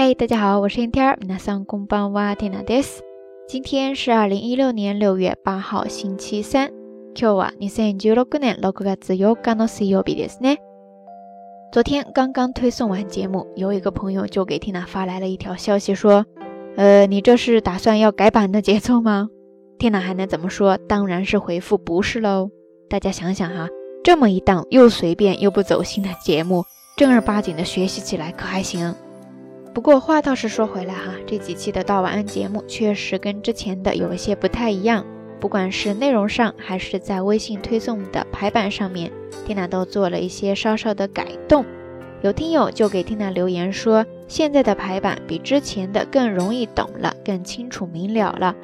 嗨，大家好，我是天天儿，那ん工ん哇蒂今天是二零一六年六月八号星期三。今日は二千 n 十六年六月の日曜日ですね。昨天刚刚推送完节目，有一个朋友就给 Tina 发来了一条消息，说：“呃，你这是打算要改版的节奏吗？” t i n a 还能怎么说？当然是回复不是喽。大家想想哈，这么一档又随便又不走心的节目，正儿八经的学习起来可还行？不过话倒是说回来哈，这几期的《道晚安》节目确实跟之前的有一些不太一样，不管是内容上，还是在微信推送的排版上面，缇娜都做了一些稍稍的改动。有听友就给缇娜留言说，现在的排版比之前的更容易懂了，更清楚明了了。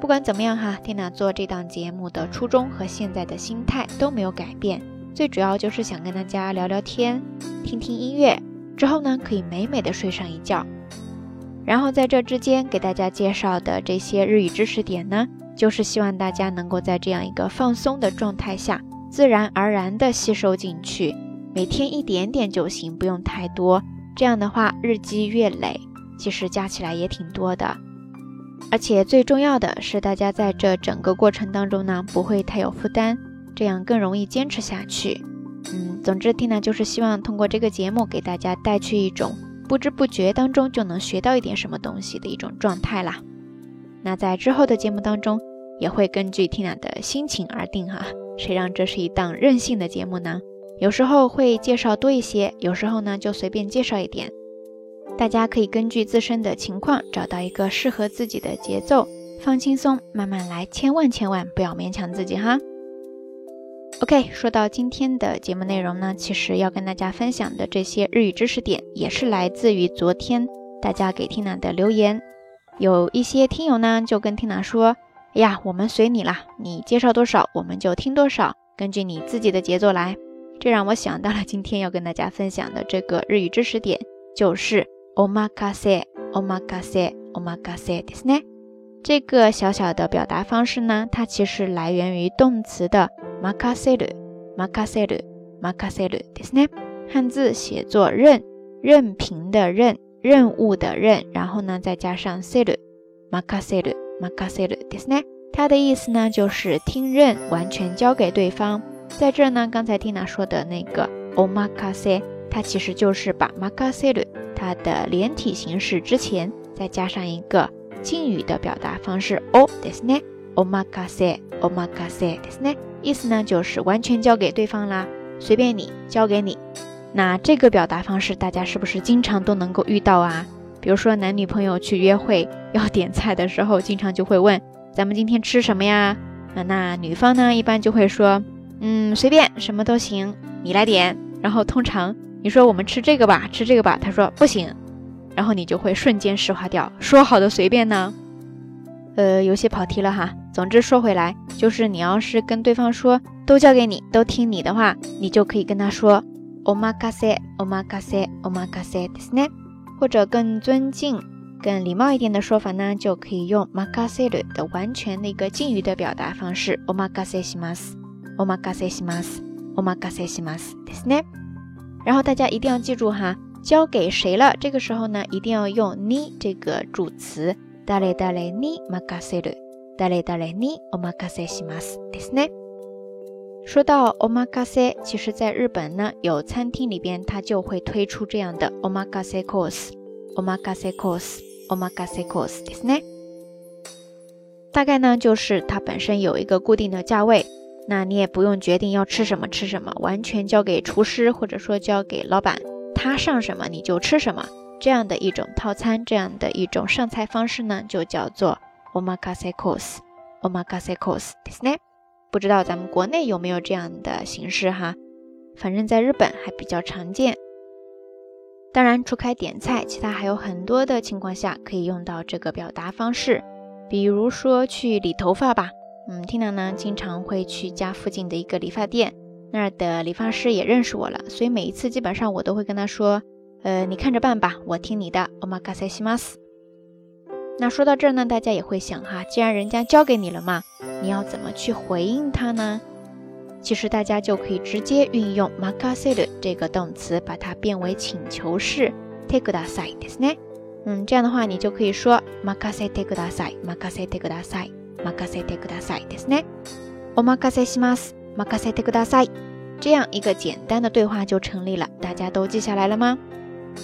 不管怎么样哈，缇娜做这档节目的初衷和现在的心态都没有改变。最主要就是想跟大家聊聊天，听听音乐，之后呢可以美美的睡上一觉。然后在这之间给大家介绍的这些日语知识点呢，就是希望大家能够在这样一个放松的状态下，自然而然的吸收进去。每天一点点就行，不用太多。这样的话，日积月累，其实加起来也挺多的。而且最重要的是，大家在这整个过程当中呢，不会太有负担。这样更容易坚持下去。嗯，总之，听暖就是希望通过这个节目给大家带去一种不知不觉当中就能学到一点什么东西的一种状态啦。那在之后的节目当中，也会根据 Tina 的心情而定哈。谁让这是一档任性的节目呢？有时候会介绍多一些，有时候呢就随便介绍一点。大家可以根据自身的情况找到一个适合自己的节奏，放轻松，慢慢来，千万千万不要勉强自己哈。OK，说到今天的节目内容呢，其实要跟大家分享的这些日语知识点，也是来自于昨天大家给听娜的留言。有一些听友呢就跟听娜说：“哎呀，我们随你啦，你介绍多少我们就听多少，根据你自己的节奏来。”这让我想到了今天要跟大家分享的这个日语知识点，就是 omakase，omakase，omakase，ですね。这个小小的表达方式呢，它其实来源于动词的 macaseru macaseru m a a s e r u 汉字写作任任凭的任，任务的任，然后呢再加上 seru macaseru macaseru，它的意思呢就是听任，完全交给对方。在这呢，刚才 Tina 说的那个 o m a k a s e 它其实就是把 macaseru 它的连体形式之前再加上一个。敬语的表达方式哦，ですね。我玛卡塞，我玛卡塞，ですね。意思呢就是完全交给对方啦，随便你，交给你。那这个表达方式大家是不是经常都能够遇到啊？比如说男女朋友去约会要点菜的时候，经常就会问，咱们今天吃什么呀？啊，那女方呢一般就会说，嗯，随便，什么都行，你来点。然后通常你说我们吃这个吧，吃这个吧，他说不行。然后你就会瞬间石化掉。说好的随便呢？呃，有些跑题了哈。总之说回来，就是你要是跟对方说都交给你，都听你的话，你就可以跟他说 “omakase omakase omakase desne”。或者更尊敬、更礼貌一点的说法呢，就可以用 “makase” 的完全那个敬语的表达方式 “omakaseimas omakaseimas omakaseimas desne”。然后大家一定要记住哈。交给谁了？这个时候呢，一定要用你这个主词。说到 omakase，其实在日本呢，有餐厅里边，它就会推出这样的 omakase course，omakase course，omakase course，对不对？大概呢，就是它本身有一个固定的价位，那你也不用决定要吃什么吃什么，完全交给厨师或者说交给老板。他上什么你就吃什么，这样的一种套餐，这样的一种上菜方式呢，就叫做 omakase course。omakase course，对不不知道咱们国内有没有这样的形式哈，反正在日本还比较常见。当然，除开点菜，其他还有很多的情况下可以用到这个表达方式，比如说去理头发吧，嗯，们听呢经常会去家附近的一个理发店。那儿的理发师也认识我了，所以每一次基本上我都会跟他说：“呃，你看着办吧，我听你的。”那说到这儿呢，大家也会想哈，既然人家交给你了嘛，你要怎么去回应他呢？其实大家就可以直接运用“任せる”这个动词，把它变为请求式“てください”，ですね。嗯，这样的话你就可以说“任せてくだ a い”，“任せてください”，“任せてください”，ですね。お任せします。马カセテグダセ，这样一个简单的对话就成立了。大家都记下来了吗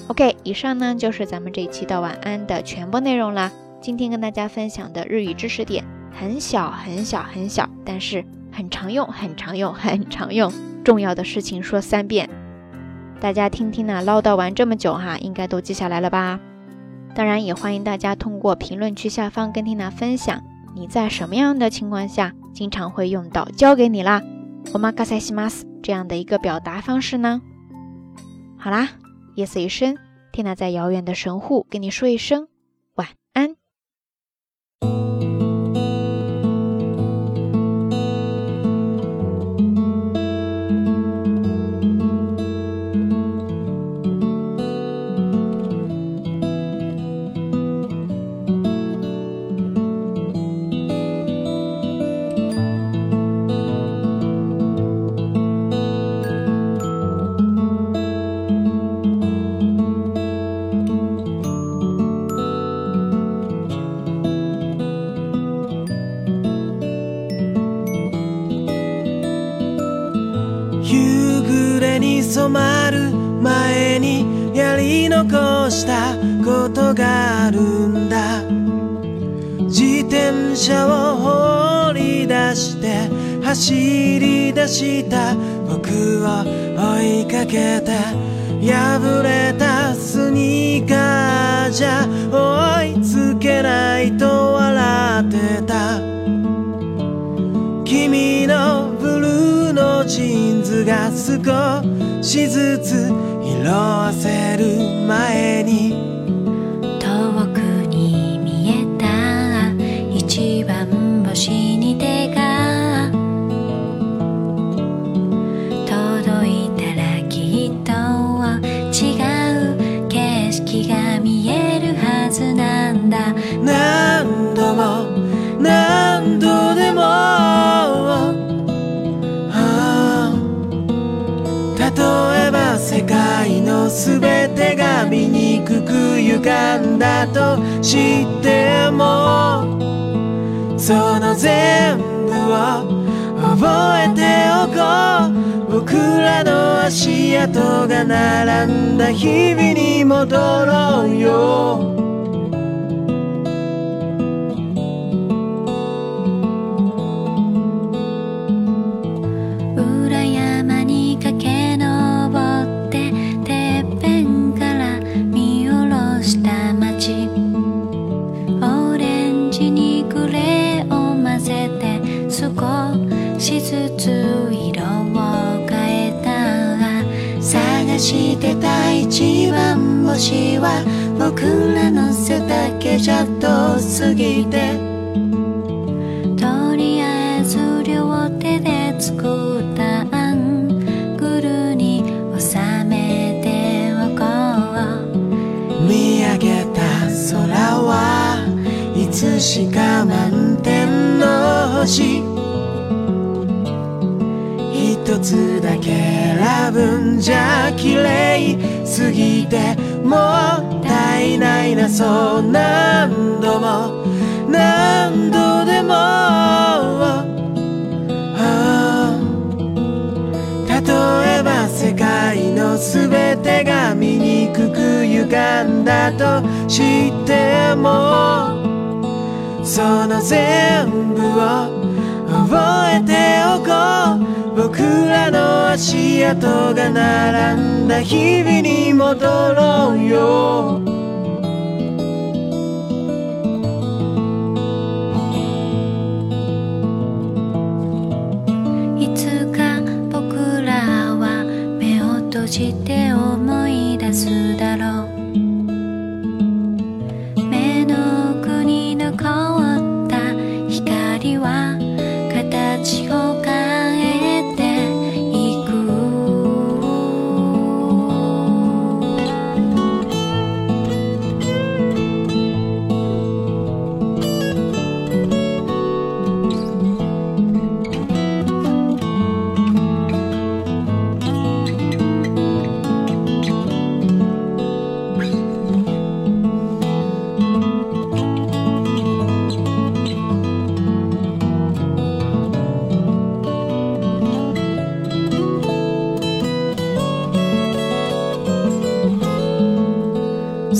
？OK，以上呢就是咱们这一期的晚安的全部内容啦。今天跟大家分享的日语知识点很小很小很小，但是很常用很常用很常用。重要的事情说三遍，大家听听呢。唠叨完这么久哈，应该都记下来了吧？当然也欢迎大家通过评论区下方跟缇娜分享，你在什么样的情况下经常会用到，交给你啦。我们刚才“西马斯”这样的一个表达方式呢？好啦，夜色已深，天娜在遥远的神户跟你说一声。したことがあるんだ自転車を放り出して走り出した僕を追いかけて破れたスニーカーじゃ追いつけないと笑ってた君のブルーのジーンズが少しずつ色せる前に間だと知ってもその全部を覚えておこう僕らの足跡が並んだ日々に戻ろうよじゃ綺麗すぎてもったいないなそう何度も何度でも例えば世界の全てが醜く歪んだとしてもその全部を覚えて僕らの足跡が並んだ日々に戻ろうよ「いつか僕らは目を閉じて思い出す」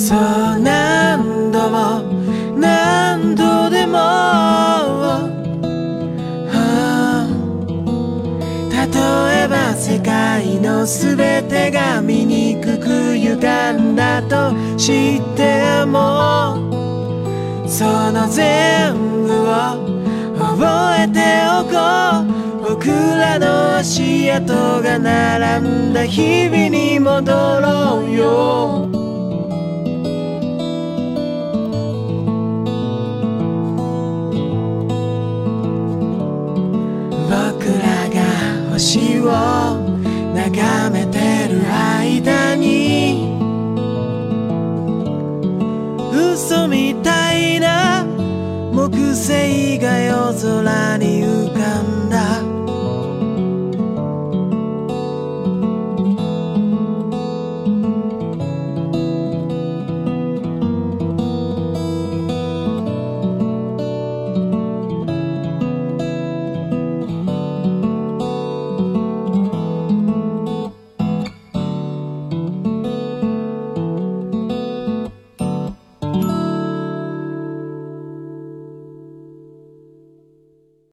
そう何度も何度でも、例えば世界の全てが醜く歪んだと知ってもその全部を覚えておこう僕らの足跡が並んだ日々に戻ろうよ星を眺めてる間に嘘みたいな木星が夜空に浮か